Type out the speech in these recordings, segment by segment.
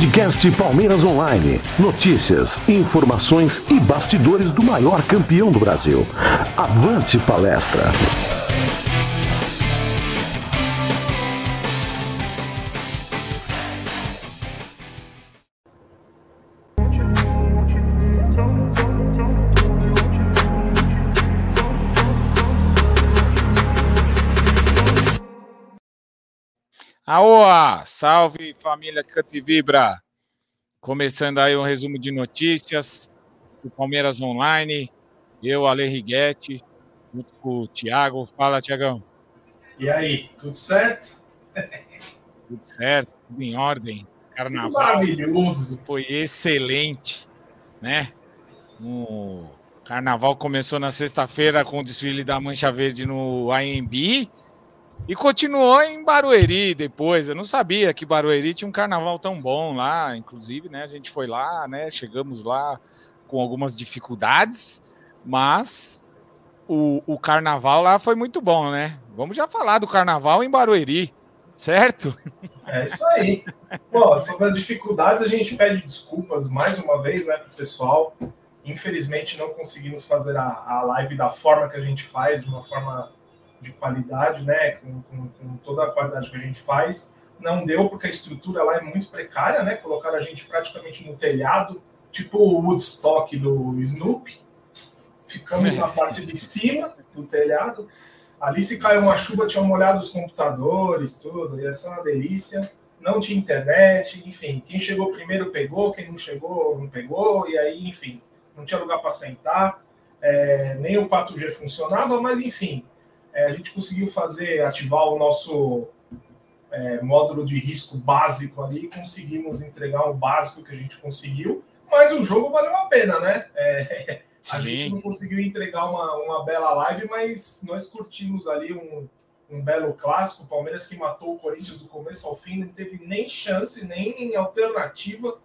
Podcast Palmeiras Online. Notícias, informações e bastidores do maior campeão do Brasil. Avante palestra. Aoa! Salve família Cante Vibra! Começando aí um resumo de notícias do Palmeiras Online. Eu, Ale Riguete, junto com o Thiago. Fala, Tiagão. E aí, tudo certo? Tudo certo, tudo em ordem. Carnaval maravilhoso. Foi excelente, né? O carnaval começou na sexta-feira com o desfile da Mancha Verde no AMB e continuou em Barueri depois. Eu não sabia que Barueri tinha um carnaval tão bom lá. Inclusive, né? A gente foi lá, né? Chegamos lá com algumas dificuldades, mas o, o carnaval lá foi muito bom, né? Vamos já falar do carnaval em Barueri, certo? É isso aí. Bom, sobre as dificuldades, a gente pede desculpas mais uma vez, né, pro pessoal. Infelizmente, não conseguimos fazer a, a live da forma que a gente faz, de uma forma de qualidade, né, com, com, com, toda a qualidade que a gente faz. Não deu porque a estrutura lá é muito precária, né? Colocaram a gente praticamente no telhado, tipo o Woodstock do Snoopy. Ficamos na parte de cima do telhado. Ali se caiu uma chuva, tinha molhado os computadores, tudo, ia ser uma delícia. Não tinha internet, enfim. Quem chegou primeiro pegou, quem não chegou não pegou, e aí, enfim, não tinha lugar para sentar. É, nem o 4G funcionava, mas enfim, é, a gente conseguiu fazer, ativar o nosso é, módulo de risco básico ali, conseguimos entregar o básico que a gente conseguiu, mas o jogo valeu a pena, né? É, a gente não conseguiu entregar uma, uma bela live, mas nós curtimos ali um, um belo clássico. O Palmeiras que matou o Corinthians do começo ao fim, não teve nem chance, nem alternativa.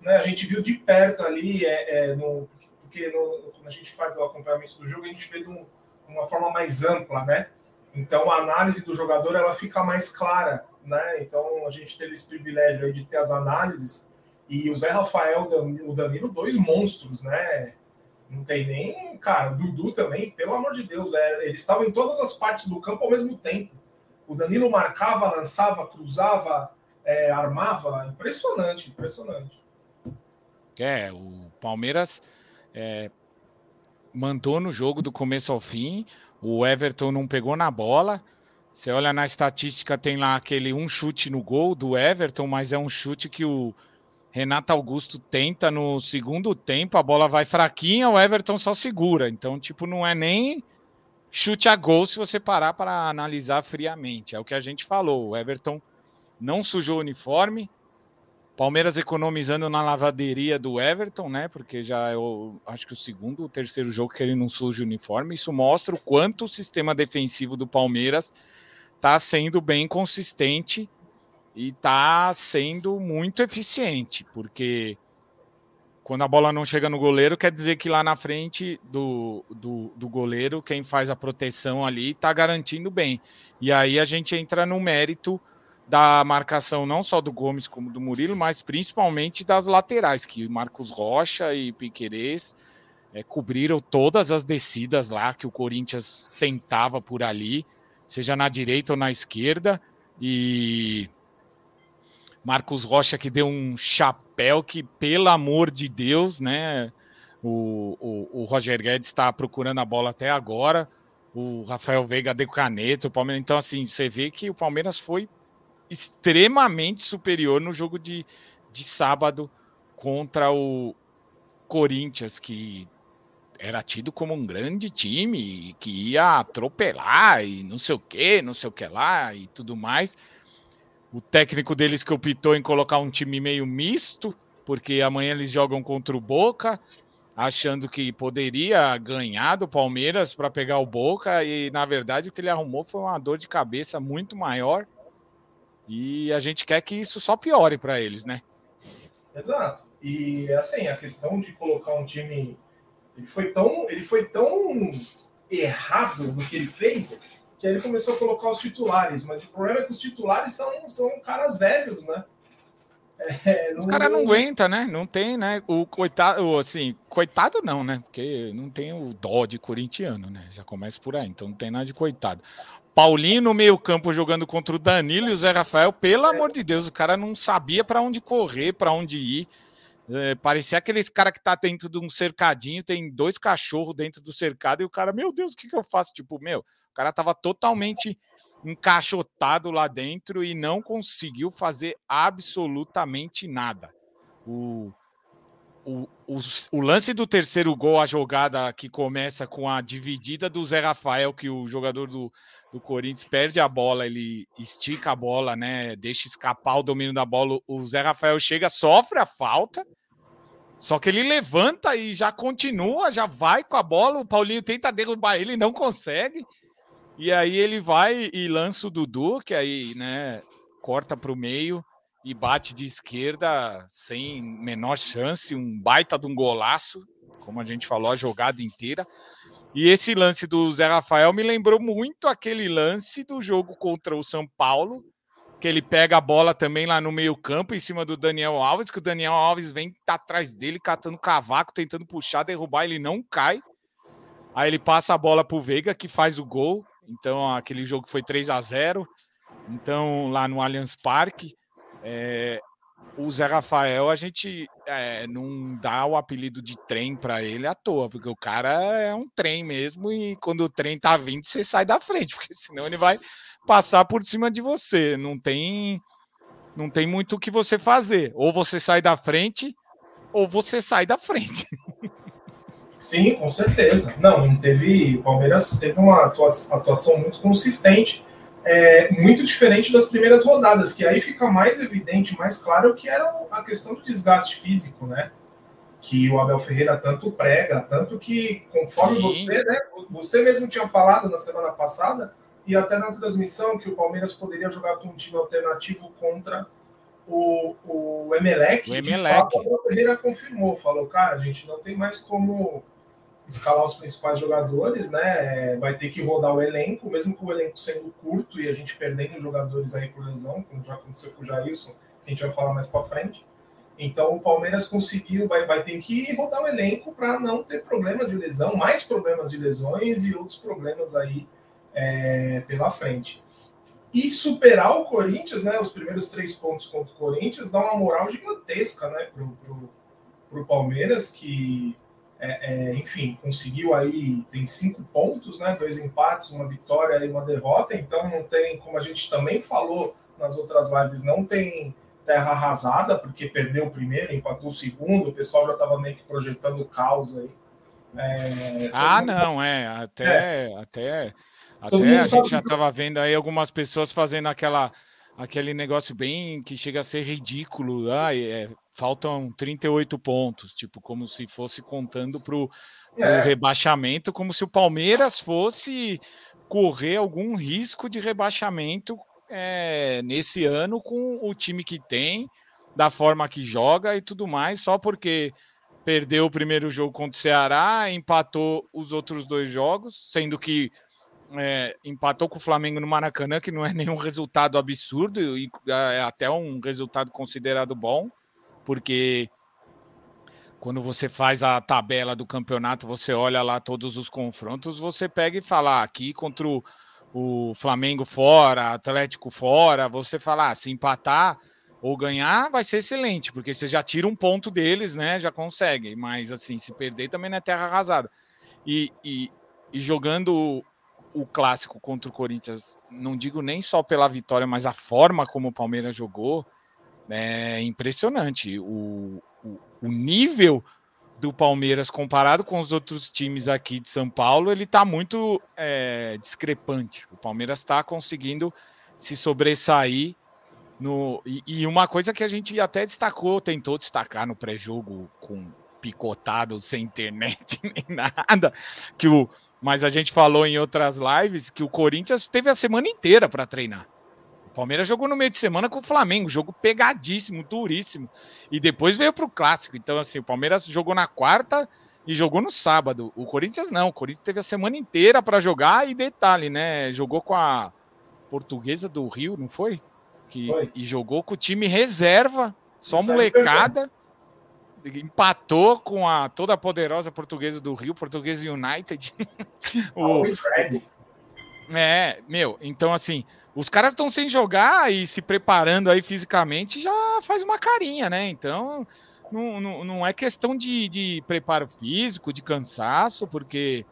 Né? A gente viu de perto ali, é, é no, porque no, quando a gente faz o acompanhamento do jogo, a gente vê de um uma forma mais ampla, né? Então a análise do jogador ela fica mais clara, né? Então a gente teve esse privilégio aí de ter as análises e o Zé Rafael, o Danilo, dois monstros, né? Não tem nem, cara, o Dudu também, pelo amor de Deus, é, eles estavam em todas as partes do campo ao mesmo tempo. O Danilo marcava, lançava, cruzava, é, armava, impressionante, impressionante. É, o Palmeiras é, mandou no jogo do começo ao fim. O Everton não pegou na bola. Você olha na estatística, tem lá aquele um chute no gol do Everton, mas é um chute que o Renato Augusto tenta no segundo tempo, a bola vai fraquinha, o Everton só segura. Então, tipo, não é nem chute a gol se você parar para analisar friamente. É o que a gente falou. O Everton não sujou o uniforme, Palmeiras economizando na lavaderia do Everton, né? Porque já é o, acho que o segundo ou terceiro jogo que ele não suja o uniforme. Isso mostra o quanto o sistema defensivo do Palmeiras está sendo bem consistente e está sendo muito eficiente, porque quando a bola não chega no goleiro, quer dizer que lá na frente do, do, do goleiro, quem faz a proteção ali está garantindo bem. E aí a gente entra no mérito da marcação não só do Gomes como do Murilo, mas principalmente das laterais, que Marcos Rocha e Piquerez é, cobriram todas as descidas lá que o Corinthians tentava por ali, seja na direita ou na esquerda, e Marcos Rocha que deu um chapéu que, pelo amor de Deus, né? O, o, o Roger Guedes está procurando a bola até agora. O Rafael Veiga deu caneta, o Palmeiras. Então, assim, você vê que o Palmeiras foi extremamente superior no jogo de, de sábado contra o Corinthians, que era tido como um grande time, que ia atropelar e não sei o que, não sei o que lá e tudo mais. O técnico deles que optou em colocar um time meio misto, porque amanhã eles jogam contra o Boca, achando que poderia ganhar do Palmeiras para pegar o Boca, e na verdade o que ele arrumou foi uma dor de cabeça muito maior e a gente quer que isso só piore para eles, né? Exato. E assim, a questão de colocar um time. Ele foi tão, ele foi tão errado no que ele fez que ele começou a colocar os titulares. Mas o problema é que os titulares são, são caras velhos, né? É, Os caras não aguenta, né? Não tem, né? O coitado, assim, coitado não, né? Porque não tem o dó de corintiano, né? Já começa por aí, então não tem nada de coitado. Paulinho no meio-campo jogando contra o Danilo e o Zé Rafael, pelo amor de Deus, o cara não sabia para onde correr, para onde ir. É, parecia aqueles cara que tá dentro de um cercadinho, tem dois cachorros dentro do cercado e o cara, meu Deus, o que, que eu faço? Tipo, meu, o cara tava totalmente encaixotado lá dentro e não conseguiu fazer absolutamente nada. O, o, o, lance do terceiro gol, a jogada que começa com a dividida do Zé Rafael, que o jogador do, do Corinthians perde a bola, ele estica a bola, né? Deixa escapar o domínio da bola. O Zé Rafael chega, sofre a falta, só que ele levanta e já continua, já vai com a bola. O Paulinho tenta derrubar ele, não consegue. E aí ele vai e lança o Dudu, que aí, né, corta para o meio e bate de esquerda sem menor chance, um baita de um golaço, como a gente falou, a jogada inteira. E esse lance do Zé Rafael me lembrou muito aquele lance do jogo contra o São Paulo, que ele pega a bola também lá no meio-campo, em cima do Daniel Alves, que o Daniel Alves vem tá atrás dele, catando cavaco, tentando puxar, derrubar, ele não cai. Aí ele passa a bola pro Veiga, que faz o gol. Então, aquele jogo foi 3 a 0 Então, lá no Allianz Parque. É, o Zé Rafael, a gente é, não dá o apelido de trem para ele à toa, porque o cara é um trem mesmo e quando o trem tá vindo, você sai da frente, porque senão ele vai passar por cima de você. Não tem não tem muito o que você fazer. Ou você sai da frente, ou você sai da frente. Sim, com certeza. Não, não teve. O Palmeiras teve uma atuação muito consistente é, muito diferente das primeiras rodadas, que aí fica mais evidente, mais claro que era a questão do desgaste físico, né? Que o Abel Ferreira tanto prega, tanto que conforme Sim. você, né? Você mesmo tinha falado na semana passada e até na transmissão que o Palmeiras poderia jogar com um time alternativo contra o, o Emelec. O Emelec. Fato, o Abel Ferreira confirmou, falou, cara, a gente não tem mais como escalar os principais jogadores, né? É, vai ter que rodar o elenco, mesmo com o elenco sendo curto e a gente perdendo jogadores aí por lesão, como já aconteceu com o Jailson, que a gente vai falar mais para frente. Então o Palmeiras conseguiu, vai, vai ter que rodar o elenco para não ter problema de lesão, mais problemas de lesões e outros problemas aí é, pela frente. E superar o Corinthians, né? Os primeiros três pontos contra o Corinthians dá uma moral gigantesca, né? Pro, pro, pro Palmeiras, que é, é, enfim, conseguiu aí, tem cinco pontos, né? Dois empates, uma vitória e uma derrota, então não tem, como a gente também falou nas outras lives, não tem terra arrasada, porque perdeu o primeiro, empatou o segundo, o pessoal já estava meio que projetando o caos aí. É, ah, não, é, até, é. até, até a gente já estava vendo aí algumas pessoas fazendo aquela aquele negócio bem que chega a ser ridículo. Ah, é, faltam 38 pontos, tipo, como se fosse contando para o é. rebaixamento, como se o Palmeiras fosse correr algum risco de rebaixamento é, nesse ano com o time que tem, da forma que joga e tudo mais, só porque perdeu o primeiro jogo contra o Ceará, empatou os outros dois jogos, sendo que é, empatou com o Flamengo no Maracanã, que não é nenhum resultado absurdo, e é até um resultado considerado bom, porque quando você faz a tabela do campeonato, você olha lá todos os confrontos, você pega e fala ah, aqui contra o, o Flamengo fora, Atlético fora, você fala, ah, se empatar ou ganhar, vai ser excelente, porque você já tira um ponto deles, né? Já consegue, mas assim, se perder também não é terra arrasada. E, e, e jogando o clássico contra o Corinthians, não digo nem só pela vitória, mas a forma como o Palmeiras jogou, é impressionante. O, o, o nível do Palmeiras comparado com os outros times aqui de São Paulo, ele está muito é, discrepante. O Palmeiras está conseguindo se sobressair no e, e, uma coisa que a gente até destacou, tentou destacar no pré-jogo com picotado sem internet nem nada, que o mas a gente falou em outras lives que o Corinthians teve a semana inteira para treinar. O Palmeiras jogou no meio de semana com o Flamengo, jogo pegadíssimo, duríssimo. E depois veio para o clássico. Então, assim, o Palmeiras jogou na quarta e jogou no sábado. O Corinthians não. O Corinthians teve a semana inteira para jogar e detalhe, né? Jogou com a portuguesa do Rio, não foi? Que, foi. E jogou com o time reserva Só molecada. Empatou com a toda poderosa portuguesa do Rio, Portuguesa United. o. É, meu, então assim, os caras estão sem jogar e se preparando aí fisicamente já faz uma carinha, né? Então, não, não, não é questão de, de preparo físico, de cansaço, porque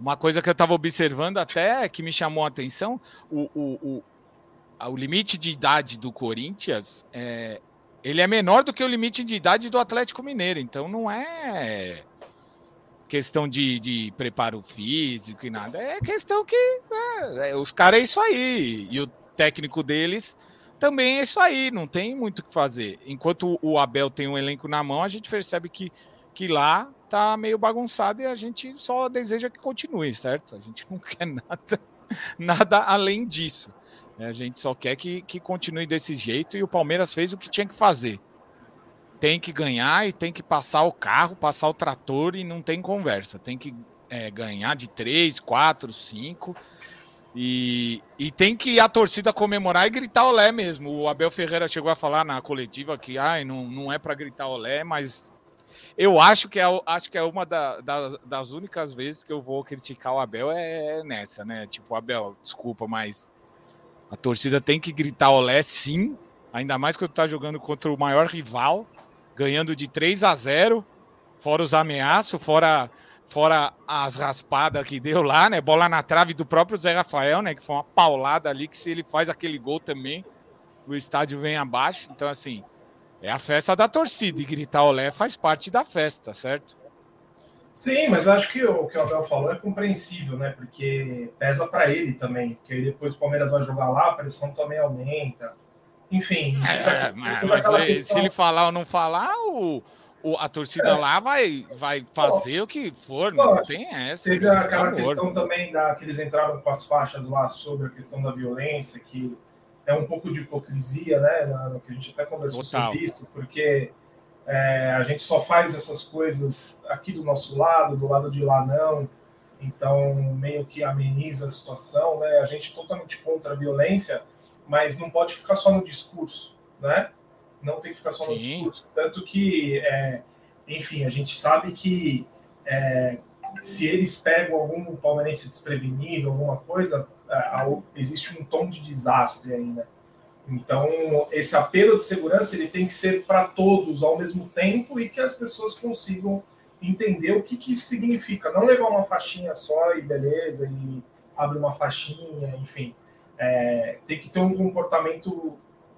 uma coisa que eu estava observando até que me chamou a atenção, o, o, o, o limite de idade do Corinthians é, ele é menor do que o limite de idade do Atlético Mineiro, então não é questão de, de preparo físico e nada, é questão que é, é, os caras é isso aí, e o técnico deles também é isso aí, não tem muito o que fazer. Enquanto o Abel tem um elenco na mão, a gente percebe que, que lá tá meio bagunçado e a gente só deseja que continue, certo? A gente não quer nada, nada além disso. A gente só quer que, que continue desse jeito e o Palmeiras fez o que tinha que fazer. Tem que ganhar e tem que passar o carro, passar o trator e não tem conversa. Tem que é, ganhar de três, quatro, cinco e, e tem que a torcida comemorar e gritar olé mesmo. O Abel Ferreira chegou a falar na coletiva que ai, não, não é para gritar olé, mas eu acho que é, acho que é uma da, da, das únicas vezes que eu vou criticar o Abel é nessa, né? Tipo, Abel, desculpa, mas a torcida tem que gritar olé sim, ainda mais quando tá jogando contra o maior rival, ganhando de 3 a 0, fora os ameaços, fora fora as raspadas que deu lá, né? Bola na trave do próprio Zé Rafael, né? Que foi uma paulada ali, que se ele faz aquele gol também, o estádio vem abaixo. Então, assim, é a festa da torcida e gritar olé faz parte da festa, certo? Sim, mas acho que o que o Abel falou é compreensível, né? Porque pesa para ele também. Porque aí depois o Palmeiras vai jogar lá, a pressão também aumenta. Enfim. É, mas, mas questão... se ele falar ou não falar, o, o, a torcida é. lá vai, vai fazer o que for, não tem essa. Teve aquela questão também da, que eles entraram com as faixas lá sobre a questão da violência, que é um pouco de hipocrisia, né? No que a gente até conversou Total. sobre isso, porque é, a gente só faz essas coisas aqui do nosso lado, do lado de lá não. Então, meio que ameniza a situação, né? A gente é totalmente contra a violência, mas não pode ficar só no discurso, né? não tem que ficar só no Sim. discurso. Tanto que, é, enfim, a gente sabe que é, se eles pegam algum palmeirense desprevenido, alguma coisa, é, existe um tom de desastre ainda. Então, esse apelo de segurança ele tem que ser para todos ao mesmo tempo e que as pessoas consigam entender o que, que isso significa. Não levar uma faixinha só e beleza, e abre uma faixinha, enfim. É, tem que ter um comportamento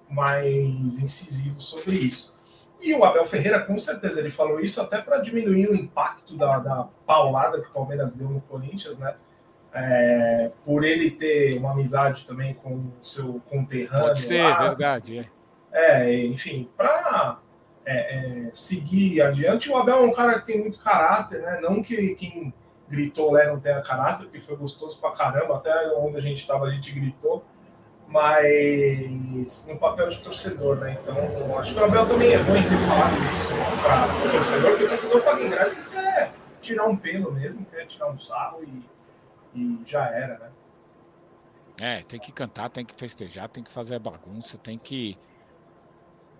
mais incisivo sobre isso. E o Abel Ferreira, com certeza, ele falou isso até para diminuir o impacto da, da, paulada que o Palmeiras deu no Corinthians, né? É, por ele ter uma amizade também com o seu conterrâneo. Pode ser, lá. verdade. É, é enfim, para é, é, seguir adiante. O Abel é um cara que tem muito caráter, né? Não que quem gritou lá não tenha caráter, porque foi gostoso pra caramba, até onde a gente estava a gente gritou mas no papel de torcedor, né? Então, acho que o Abel também é ruim ter falado isso para o torcedor, porque o torcedor paga ingresso e quer tirar um pelo mesmo, quer tirar um sarro e, e já era, né? É, tem que cantar, tem que festejar, tem que fazer a bagunça, tem que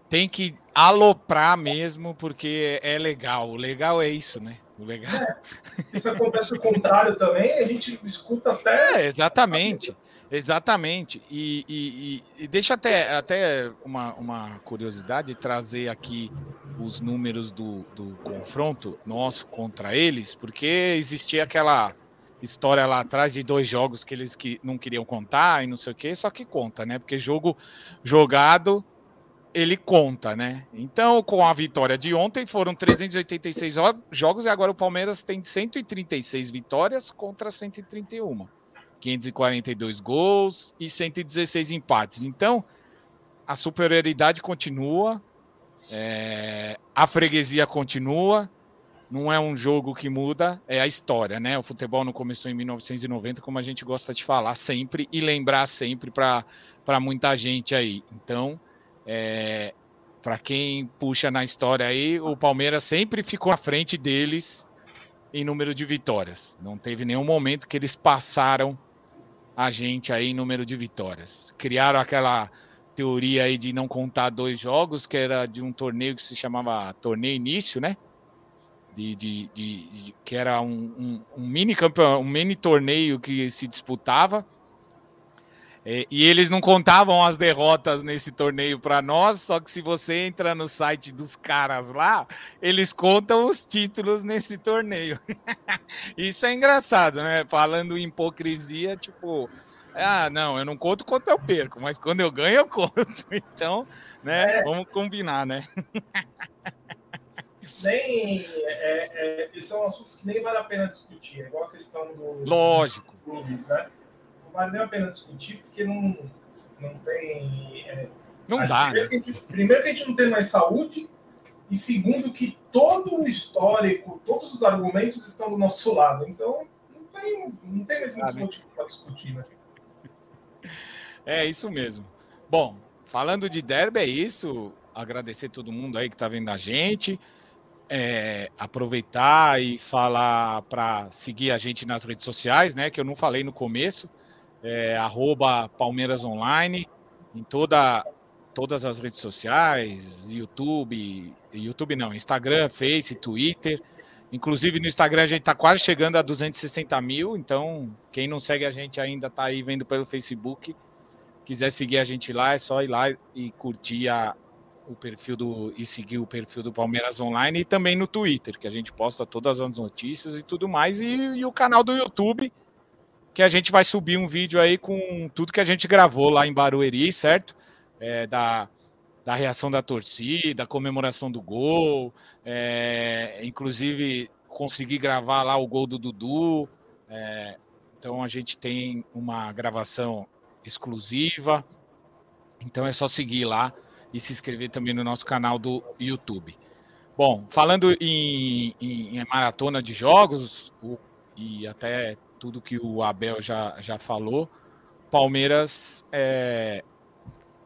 tem que aloprar mesmo, porque é legal. O legal é isso, né? O legal. É, isso acontece o contrário também, a gente escuta até. É, exatamente. Exatamente. E, e, e, deixa até, até uma, uma curiosidade trazer aqui os números do, do confronto nosso contra eles, porque existia aquela história lá atrás de dois jogos que eles que não queriam contar e não sei o que, só que conta, né? Porque jogo jogado ele conta, né? Então, com a vitória de ontem, foram 386 jogos e agora o Palmeiras tem 136 vitórias contra 131. 542 gols e 116 empates. Então, a superioridade continua, é, a freguesia continua, não é um jogo que muda, é a história, né? O futebol não começou em 1990, como a gente gosta de falar sempre e lembrar sempre para muita gente aí. Então, é, para quem puxa na história aí, o Palmeiras sempre ficou à frente deles em número de vitórias. Não teve nenhum momento que eles passaram a gente aí em número de vitórias. Criaram aquela teoria aí de não contar dois jogos, que era de um torneio que se chamava Torneio Início, né? De, de, de, que era um, um, um, mini campeão, um mini torneio que se disputava. É, e eles não contavam as derrotas nesse torneio para nós, só que se você entra no site dos caras lá, eles contam os títulos nesse torneio. Isso é engraçado, né? Falando em hipocrisia, tipo, ah, não, eu não conto quanto eu perco, mas quando eu ganho, eu conto. Então, né, é. vamos combinar, né? Nem. É, é, esse é um assunto que nem vale a pena discutir. É igual a questão do. Lógico. Clubes, né? Não vale nem a pena discutir, porque não, não tem. É, não dá. Primeiro, né? que gente, primeiro que a gente não tem mais saúde, e segundo que todo o histórico, todos os argumentos estão do nosso lado. Então, não tem, não tem mais muito motivo para discutir, né? É isso mesmo. Bom, falando de derby, é isso. Agradecer todo mundo aí que está vendo a gente. É, aproveitar e falar para seguir a gente nas redes sociais, né? Que eu não falei no começo. É, arroba Palmeiras Online, em toda, todas as redes sociais, YouTube, YouTube não, Instagram, Face, Twitter. Inclusive no Instagram a gente está quase chegando a 260 mil, então quem não segue a gente ainda está aí vendo pelo Facebook quiser seguir a gente lá, é só ir lá e curtir a, o perfil do e seguir o perfil do Palmeiras Online e também no Twitter, que a gente posta todas as notícias e tudo mais, e, e o canal do YouTube, que a gente vai subir um vídeo aí com tudo que a gente gravou lá em Barueri, certo? É, da, da reação da torcida, comemoração do gol, é, inclusive consegui gravar lá o gol do Dudu. É, então a gente tem uma gravação exclusiva. Então é só seguir lá e se inscrever também no nosso canal do YouTube. Bom, falando em, em, em maratona de jogos, o, e até tudo que o Abel já, já falou, Palmeiras é,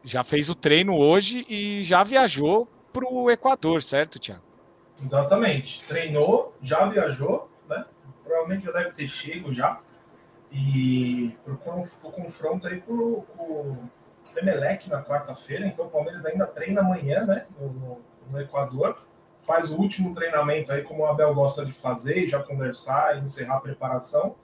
já fez o treino hoje e já viajou para o Equador, certo, Tiago? Exatamente. Treinou, já viajou, né? Provavelmente já deve ter chego já. E pro, pro confronto aí com, o Emelec na quarta-feira, então o Palmeiras ainda treina amanhã, né? No, no, Equador. Faz o último treinamento aí, como o Abel gosta de fazer, já conversar encerrar a preparação.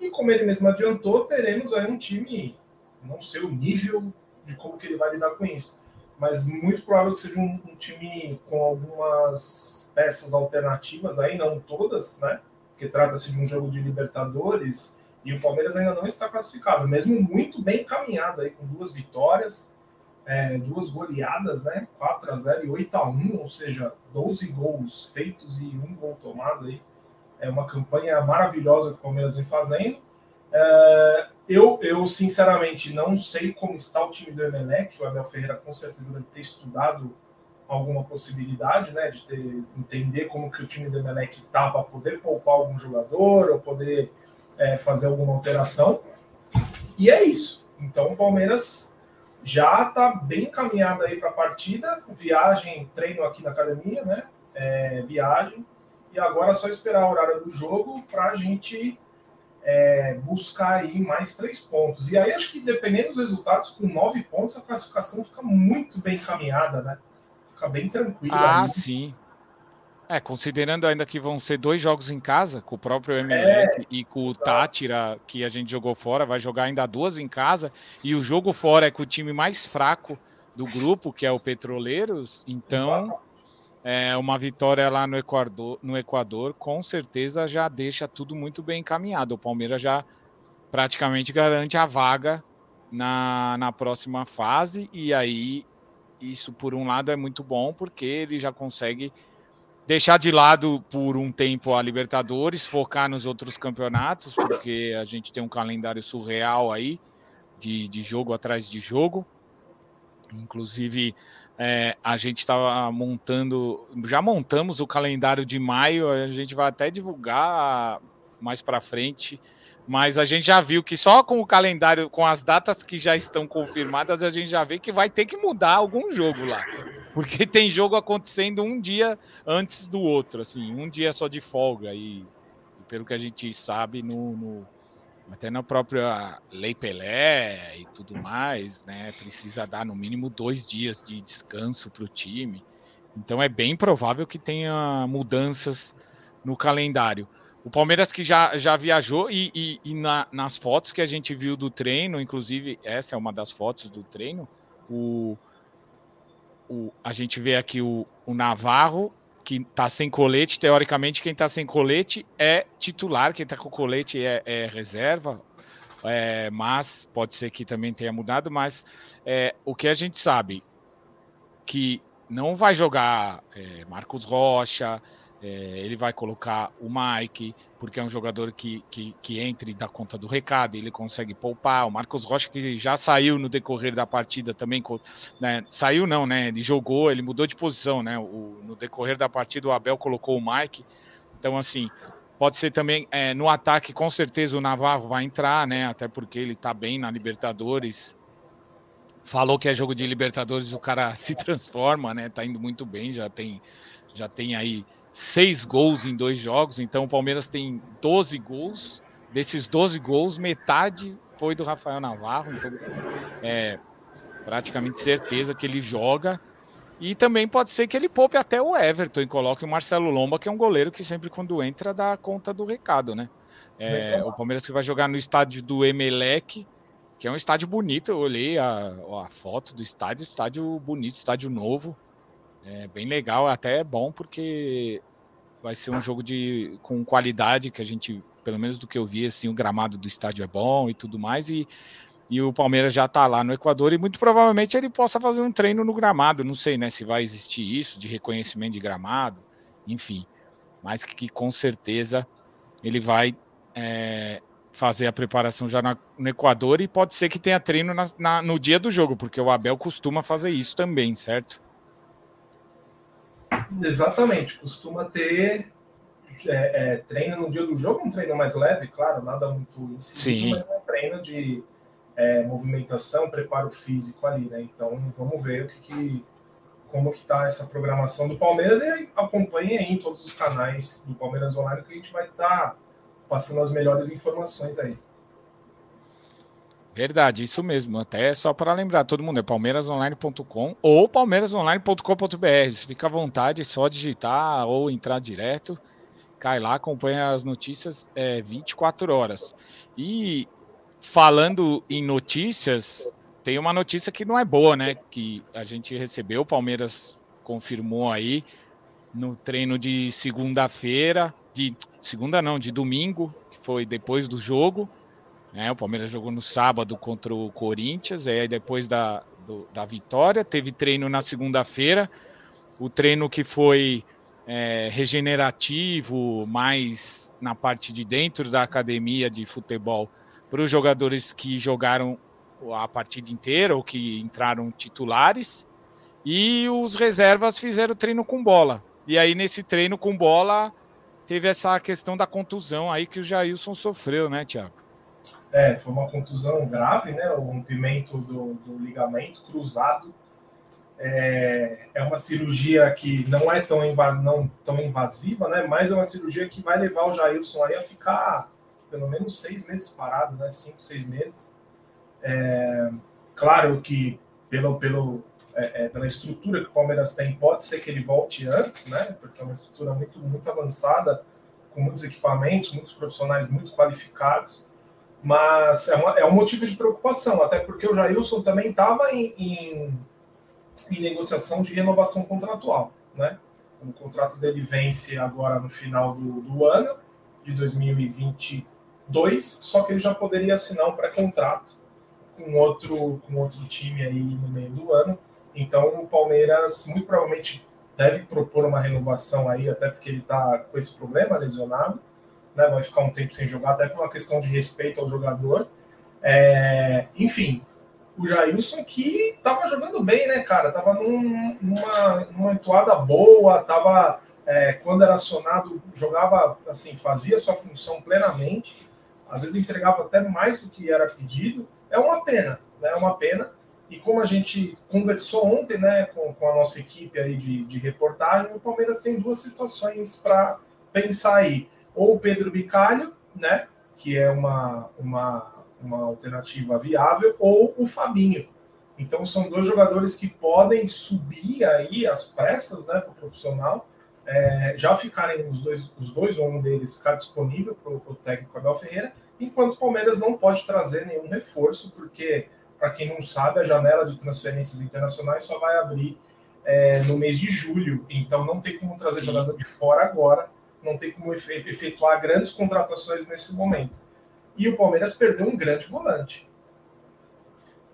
E como ele mesmo adiantou, teremos aí um time, não sei o nível de como que ele vai lidar com isso, mas muito provável que seja um, um time com algumas peças alternativas aí, não todas, né? Porque trata-se de um jogo de Libertadores e o Palmeiras ainda não está classificado, mesmo muito bem encaminhado aí, com duas vitórias, é, duas goleadas, né? 4 a 0 e 8 a 1 ou seja, 12 gols feitos e um gol tomado aí. É uma campanha maravilhosa que o Palmeiras vem fazendo. É, eu, eu, sinceramente, não sei como está o time do Emelec. O Abel Ferreira com certeza deve ter estudado alguma possibilidade, né, de ter, entender como que o time do Emelec está para poder poupar algum jogador ou poder é, fazer alguma alteração. E é isso. Então o Palmeiras já está bem encaminhado aí para a partida. Viagem, treino aqui na academia, né? É, viagem. E agora é só esperar a horário do jogo para a gente é, buscar aí mais três pontos. E aí acho que dependendo dos resultados, com nove pontos, a classificação fica muito bem encaminhada, né? Fica bem tranquila. Ah, aí. sim. É, considerando ainda que vão ser dois jogos em casa, com o próprio Emelec é, e com o Tátira, que a gente jogou fora, vai jogar ainda duas em casa, e o jogo fora é com o time mais fraco do grupo, que é o Petroleiros, então é, uma vitória lá no Equador, no Equador com certeza já deixa tudo muito bem encaminhado. O Palmeiras já praticamente garante a vaga na, na próxima fase, e aí isso, por um lado, é muito bom, porque ele já consegue deixar de lado por um tempo a Libertadores, focar nos outros campeonatos, porque a gente tem um calendário surreal aí, de, de jogo atrás de jogo. Inclusive, é, a gente estava montando, já montamos o calendário de maio, a gente vai até divulgar mais para frente mas a gente já viu que só com o calendário, com as datas que já estão confirmadas, a gente já vê que vai ter que mudar algum jogo lá. Porque tem jogo acontecendo um dia antes do outro, assim, um dia só de folga. E, e pelo que a gente sabe, no, no, até na própria Lei Pelé e tudo mais, né? Precisa dar no mínimo dois dias de descanso para o time. Então é bem provável que tenha mudanças no calendário. O Palmeiras que já, já viajou e, e, e na, nas fotos que a gente viu do treino, inclusive essa é uma das fotos do treino, o, o, a gente vê aqui o, o Navarro que está sem colete, teoricamente quem está sem colete é titular, quem está com colete é, é reserva, é, mas pode ser que também tenha mudado, mas é, o que a gente sabe que não vai jogar é, Marcos Rocha, é, ele vai colocar o Mike, porque é um jogador que, que, que entra e dá conta do recado, ele consegue poupar. O Marcos Rocha, que já saiu no decorrer da partida também, né, saiu não, né? Ele jogou, ele mudou de posição, né? O, no decorrer da partida, o Abel colocou o Mike. Então, assim, pode ser também é, no ataque, com certeza o Navarro vai entrar, né? Até porque ele tá bem na Libertadores. Falou que é jogo de Libertadores, o cara se transforma, né? Tá indo muito bem, já tem, já tem aí seis gols em dois jogos, então o Palmeiras tem 12 gols. Desses 12 gols, metade foi do Rafael Navarro, então é praticamente certeza que ele joga. E também pode ser que ele poupe até o Everton e coloque o Marcelo Lomba, que é um goleiro que sempre quando entra dá conta do recado, né? É, o Palmeiras que vai jogar no estádio do Emelec, que é um estádio bonito. Eu olhei a, a foto do estádio, estádio bonito, estádio novo. É bem legal, até é bom porque vai ser um jogo de com qualidade que a gente, pelo menos do que eu vi, assim, o gramado do estádio é bom e tudo mais e e o Palmeiras já está lá no Equador e muito provavelmente ele possa fazer um treino no gramado. Não sei, né, se vai existir isso de reconhecimento de gramado, enfim, mas que, que com certeza ele vai é, fazer a preparação já na, no Equador e pode ser que tenha treino na, na, no dia do jogo, porque o Abel costuma fazer isso também, certo? Exatamente, costuma ter é, é, treino no dia do jogo, um treino mais leve, claro, nada muito incisivo, mas é um treino de é, movimentação, preparo físico ali, né? Então vamos ver o que, que como que tá essa programação do Palmeiras e acompanhe aí em todos os canais do Palmeiras Online que a gente vai estar tá passando as melhores informações aí. Verdade, isso mesmo. Até só para lembrar, todo mundo é palmeirasonline.com ou palmeirasonline.com.br. Fica à vontade, só digitar ou entrar direto. Cai lá, acompanha as notícias é, 24 horas. E falando em notícias, tem uma notícia que não é boa, né? Que a gente recebeu, o Palmeiras confirmou aí no treino de segunda-feira, de segunda não, de domingo, que foi depois do jogo né? O Palmeiras jogou no sábado contra o Corinthians, aí depois da, do, da vitória, teve treino na segunda-feira, o treino que foi é, regenerativo, mais na parte de dentro da academia de futebol, para os jogadores que jogaram a partida inteira ou que entraram titulares, e os reservas fizeram treino com bola. E aí, nesse treino com bola, teve essa questão da contusão aí que o Jailson sofreu, né, Tiago? É, foi uma contusão grave, né? O rompimento do, do ligamento cruzado. É, é, uma cirurgia que não é tão, não tão invasiva, né? Mas é uma cirurgia que vai levar o Jailson aí a ficar pelo menos seis meses parado, né? Cinco, seis meses. É, claro que pelo, pelo, é, é, pela estrutura que o Palmeiras tem, pode ser que ele volte antes, né? Porque é uma estrutura muito, muito avançada, com muitos equipamentos, muitos profissionais muito qualificados mas é, uma, é um motivo de preocupação, até porque o Jailson também estava em, em, em, negociação de renovação contratual. Né? O contrato dele vence agora no final do, do ano, de 2022, só que ele já poderia assinar um pré-contrato com outro, com outro time aí no meio do ano. Então o Palmeiras muito provavelmente deve propor uma renovação aí, até porque ele está com esse problema lesionado né, vai ficar um tempo sem jogar, até por uma questão de respeito ao jogador. É, enfim, o Jailson que estava jogando bem, né, cara? Tava num, numa, numa entoada boa, tava é, quando era acionado, jogava assim, fazia sua função plenamente, às vezes entregava até mais do que era pedido. É uma pena, né? É uma pena. E como a gente conversou ontem, né, com, com a nossa equipe aí de, de reportagem, o Palmeiras tem duas situações para pensar aí ou o Pedro Bicalho, né? que é uma, uma, uma alternativa viável, ou o Fabinho. Então são dois jogadores que podem subir aí as pressas né, para o profissional, é, já ficarem os dois, os dois ou um deles ficar disponível para o técnico Abel Ferreira, enquanto o Palmeiras não pode trazer nenhum reforço, porque, para quem não sabe, a janela de transferências internacionais só vai abrir é, no mês de julho, então não tem como trazer Sim. jogador de fora agora, não tem como efetuar grandes contratações nesse momento. E o Palmeiras perdeu um grande volante.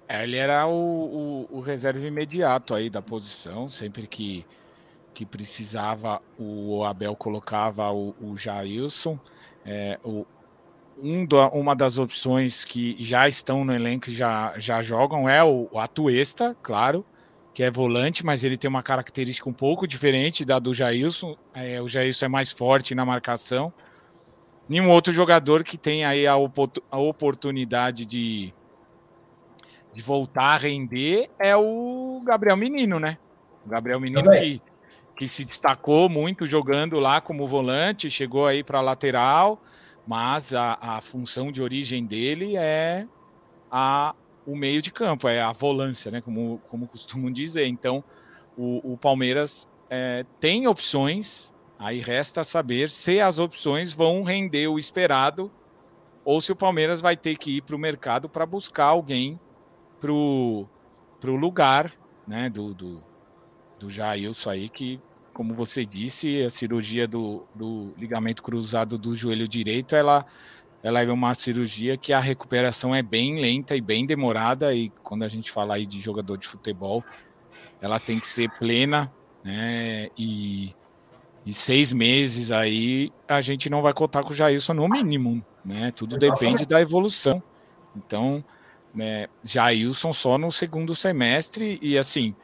É, ele era o, o, o, reserva imediato aí da posição, sempre que, que precisava, o Abel colocava o, o Jailson. É, o, um da, uma das opções que já estão no elenco e já, já jogam é o, o Atuesta, claro, que é volante, mas ele tem uma característica um pouco diferente da do Jailson. É, o Jailson é mais forte na marcação. Nenhum outro jogador que tem aí a, a oportunidade de, de voltar a render é o Gabriel Menino, né? O Gabriel Menino que, que se destacou muito jogando lá como volante, chegou aí para lateral, mas a, a função de origem dele é a o meio de campo, é a volância, né? Como, como costumam dizer. Então, o, o Palmeiras é, tem opções, aí resta saber se as opções vão render o esperado ou se o Palmeiras vai ter que ir para o mercado para buscar alguém para o lugar né, do, do, do Jailson aí, que, como você disse, a cirurgia do, do ligamento cruzado do joelho direito, ela ela é uma cirurgia que a recuperação é bem lenta e bem demorada, e quando a gente fala aí de jogador de futebol, ela tem que ser plena, né? E, e seis meses aí a gente não vai contar com o Jailson no mínimo, né? Tudo depende da evolução. Então, né, Jailson só no segundo semestre, e assim,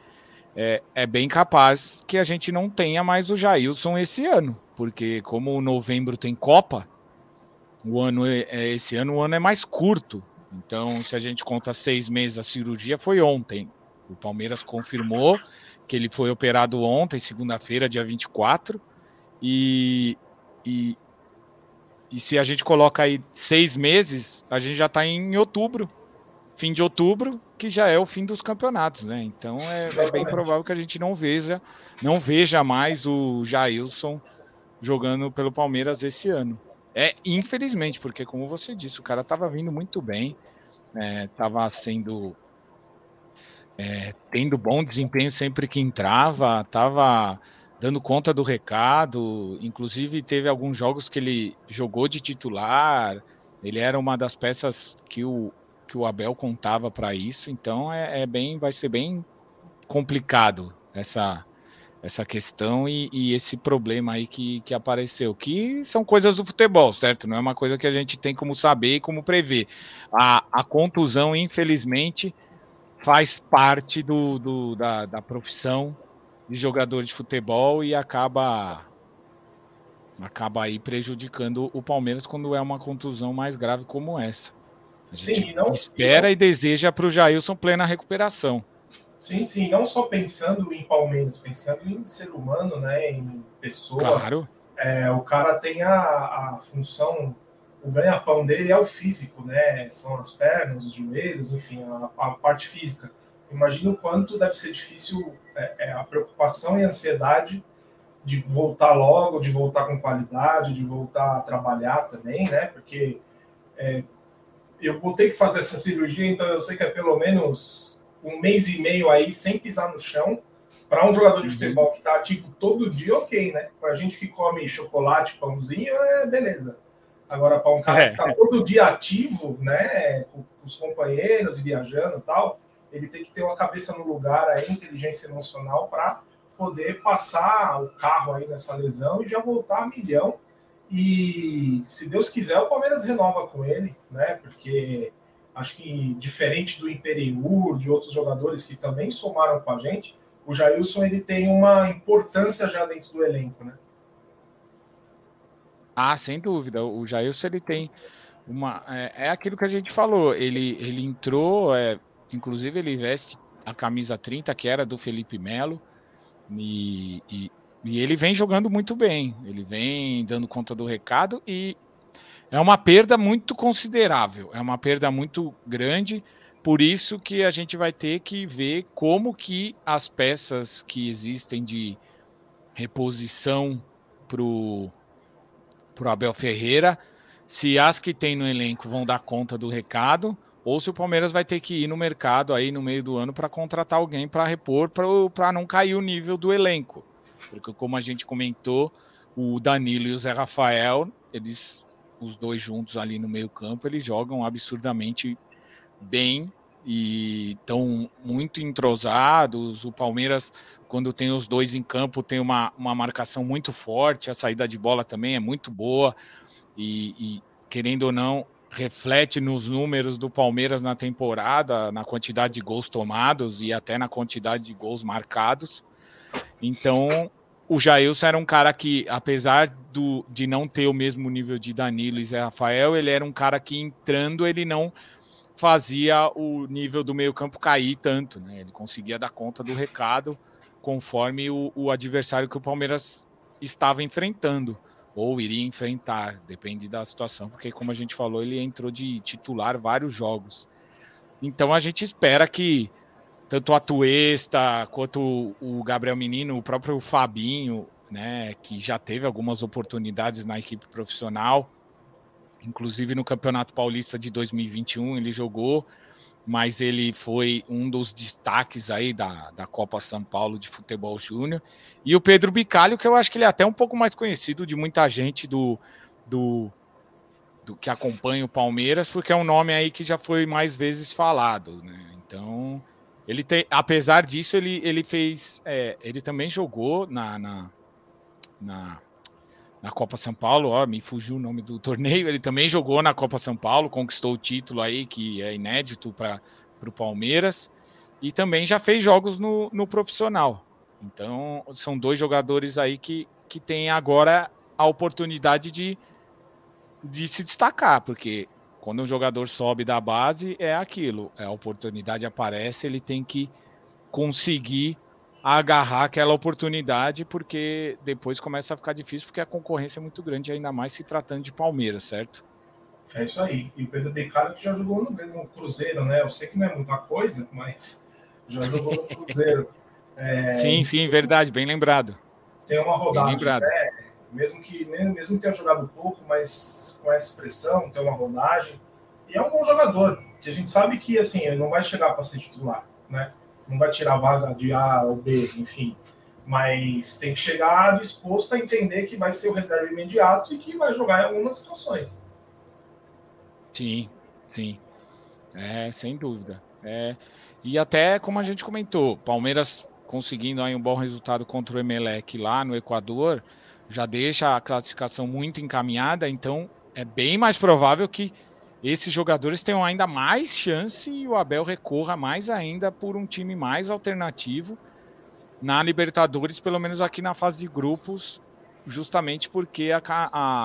é, é bem capaz que a gente não tenha mais o Jailson esse ano, porque como o novembro tem Copa, o ano é, é, esse ano o ano é mais curto. Então, se a gente conta seis meses, a cirurgia foi ontem. O Palmeiras confirmou que ele foi operado ontem, segunda-feira, dia 24. E, e, e se a gente coloca aí seis meses, a gente já está em outubro, fim de outubro, que já é o fim dos campeonatos, né? Então é, é bem provável que a gente não veja, não veja mais o Jailson jogando pelo Palmeiras esse ano. É, infelizmente, porque como você disse, o cara estava vindo muito bem, estava é, sendo é, tendo bom desempenho sempre que entrava, estava dando conta do recado, inclusive teve alguns jogos que ele jogou de titular, ele era uma das peças que o, que o Abel contava para isso, então é, é, bem, vai ser bem complicado essa essa questão e, e, esse problema aí que, que apareceu, que são coisas do futebol, certo? Não é uma coisa que a gente tem como saber e como prever. A, a contusão, infelizmente, faz parte do, do da, da profissão de jogador de futebol e acaba acaba aí prejudicando o Palmeiras quando é uma contusão mais grave como essa. A gente Sim, não, espera não... e deseja para o Jailson plena recuperação. Sim, sim, não só pensando em Palmeiras, pensando em ser humano, né, em pessoa. Claro. É, o cara tem a, a função, o ganha-pão dele é o físico, né? São as pernas, os joelhos, enfim, a, a parte física. Imagina o quanto deve ser difícil é, é, a preocupação e a ansiedade de voltar logo, de voltar com qualidade, de voltar a trabalhar também, né? Porque é, eu vou ter que fazer essa cirurgia, então eu sei que é pelo menos um mês e meio aí sem pisar no chão. Para um jogador de uhum. futebol que está ativo todo dia, ok, né? Para a gente que come chocolate, pãozinho, é beleza. Agora, para um cara é. que está todo dia ativo, né, com os companheiros, viajando e tal, ele tem que ter uma cabeça no lugar, aí, inteligência emocional para poder passar o carro aí nessa lesão e já voltar a milhão. E se Deus quiser, o Palmeiras renova com ele, né? Porque Acho que diferente do Imperiur, de outros jogadores que também somaram com a gente, o Jailson ele tem uma importância já dentro do elenco, né? Ah, sem dúvida. O Jailson ele tem uma é, é aquilo que a gente falou. Ele ele entrou, é, inclusive ele veste a camisa 30 que era do Felipe Melo e, e, e ele vem jogando muito bem. Ele vem dando conta do recado e é uma perda muito considerável, é uma perda muito grande. Por isso que a gente vai ter que ver como que as peças que existem de reposição para o Abel Ferreira, se as que tem no elenco vão dar conta do recado, ou se o Palmeiras vai ter que ir no mercado aí no meio do ano para contratar alguém para repor, para não cair o nível do elenco. Porque, como a gente comentou, o Danilo e o Zé Rafael, eles, os dois juntos ali no meio-campo, eles jogam absurdamente bem e estão muito entrosados. O Palmeiras, quando tem os dois em campo, tem uma, uma marcação muito forte, a saída de bola também é muito boa. E, e querendo ou não, reflete nos números do Palmeiras na temporada, na quantidade de gols tomados e até na quantidade de gols marcados. Então, o Jailson era um cara que, apesar do, de não ter o mesmo nível de Danilo e Zé Rafael, ele era um cara que entrando ele não fazia o nível do meio-campo cair tanto, né? Ele conseguia dar conta do recado conforme o, o adversário que o Palmeiras estava enfrentando ou iria enfrentar, depende da situação, porque como a gente falou, ele entrou de titular vários jogos. Então a gente espera que tanto a Tuesta quanto o Gabriel Menino, o próprio Fabinho, né, que já teve algumas oportunidades na equipe profissional, inclusive no Campeonato Paulista de 2021 ele jogou, mas ele foi um dos destaques aí da, da Copa São Paulo de Futebol Júnior. E o Pedro Bicalho, que eu acho que ele é até um pouco mais conhecido de muita gente do, do, do que acompanha o Palmeiras, porque é um nome aí que já foi mais vezes falado, né? Então, ele tem, apesar disso, ele, ele fez, é, ele também jogou na, na, na na Copa São Paulo, ó, me fugiu o nome do torneio. Ele também jogou na Copa São Paulo, conquistou o título aí, que é inédito para o Palmeiras, e também já fez jogos no, no profissional. Então, são dois jogadores aí que, que têm agora a oportunidade de, de se destacar, porque quando um jogador sobe da base, é aquilo, é a oportunidade aparece, ele tem que conseguir agarrar aquela oportunidade, porque depois começa a ficar difícil, porque a concorrência é muito grande, ainda mais se tratando de Palmeiras, certo? É isso aí. E o Pedro Becaro que já jogou no, no, Cruzeiro, né? Eu sei que não é muita coisa, mas já jogou no Cruzeiro. É, sim, sim, verdade, bem lembrado. Tem uma rodada, né? Mesmo que mesmo que tenha jogado pouco, mas com essa expressão, tem uma rodagem. E é um bom jogador, que a gente sabe que assim, ele não vai chegar para ser titular, né? não vai tirar vaga de A ou B, enfim. Mas tem que chegar disposto a entender que vai ser o reserva imediato e que vai jogar em algumas situações. Sim, sim. É, sem dúvida. É, e até como a gente comentou, Palmeiras conseguindo aí um bom resultado contra o Emelec lá no Equador, já deixa a classificação muito encaminhada, então é bem mais provável que esses jogadores tenham ainda mais chance e o Abel recorra mais ainda por um time mais alternativo na Libertadores, pelo menos aqui na fase de grupos, justamente porque a,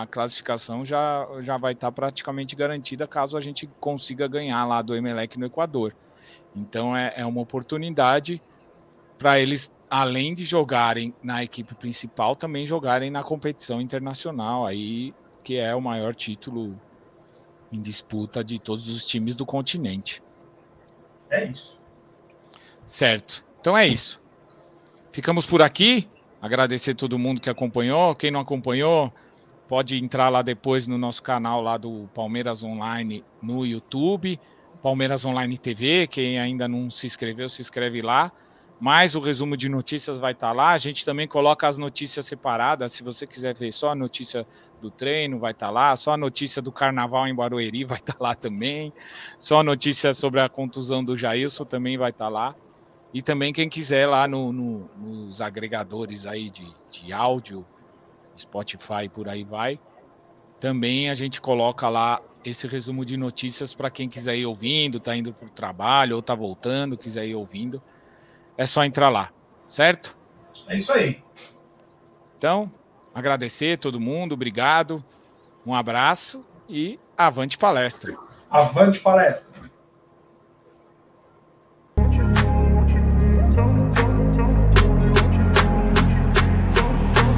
a classificação já, já vai estar praticamente garantida caso a gente consiga ganhar lá do Emelec no Equador. Então é, é uma oportunidade para eles, além de jogarem na equipe principal, também jogarem na competição internacional, aí que é o maior título em disputa de todos os times do continente. É isso. Certo. Então é isso. Ficamos por aqui. Agradecer todo mundo que acompanhou. Quem não acompanhou, pode entrar lá depois no nosso canal lá do Palmeiras Online no YouTube, Palmeiras Online TV. Quem ainda não se inscreveu, se inscreve lá. Mas o resumo de notícias vai estar lá. A gente também coloca as notícias separadas. Se você quiser ver só a notícia do treino, vai estar lá. Só a notícia do carnaval em Barueri vai estar lá também. Só a notícia sobre a contusão do Jailson também vai estar lá. E também quem quiser lá no, no, nos agregadores aí de, de áudio, Spotify por aí vai. Também a gente coloca lá esse resumo de notícias para quem quiser ir ouvindo, tá indo para o trabalho ou tá voltando, quiser ir ouvindo é só entrar lá, certo? É isso aí. Então, agradecer todo mundo, obrigado, um abraço e avante palestra. Avante palestra.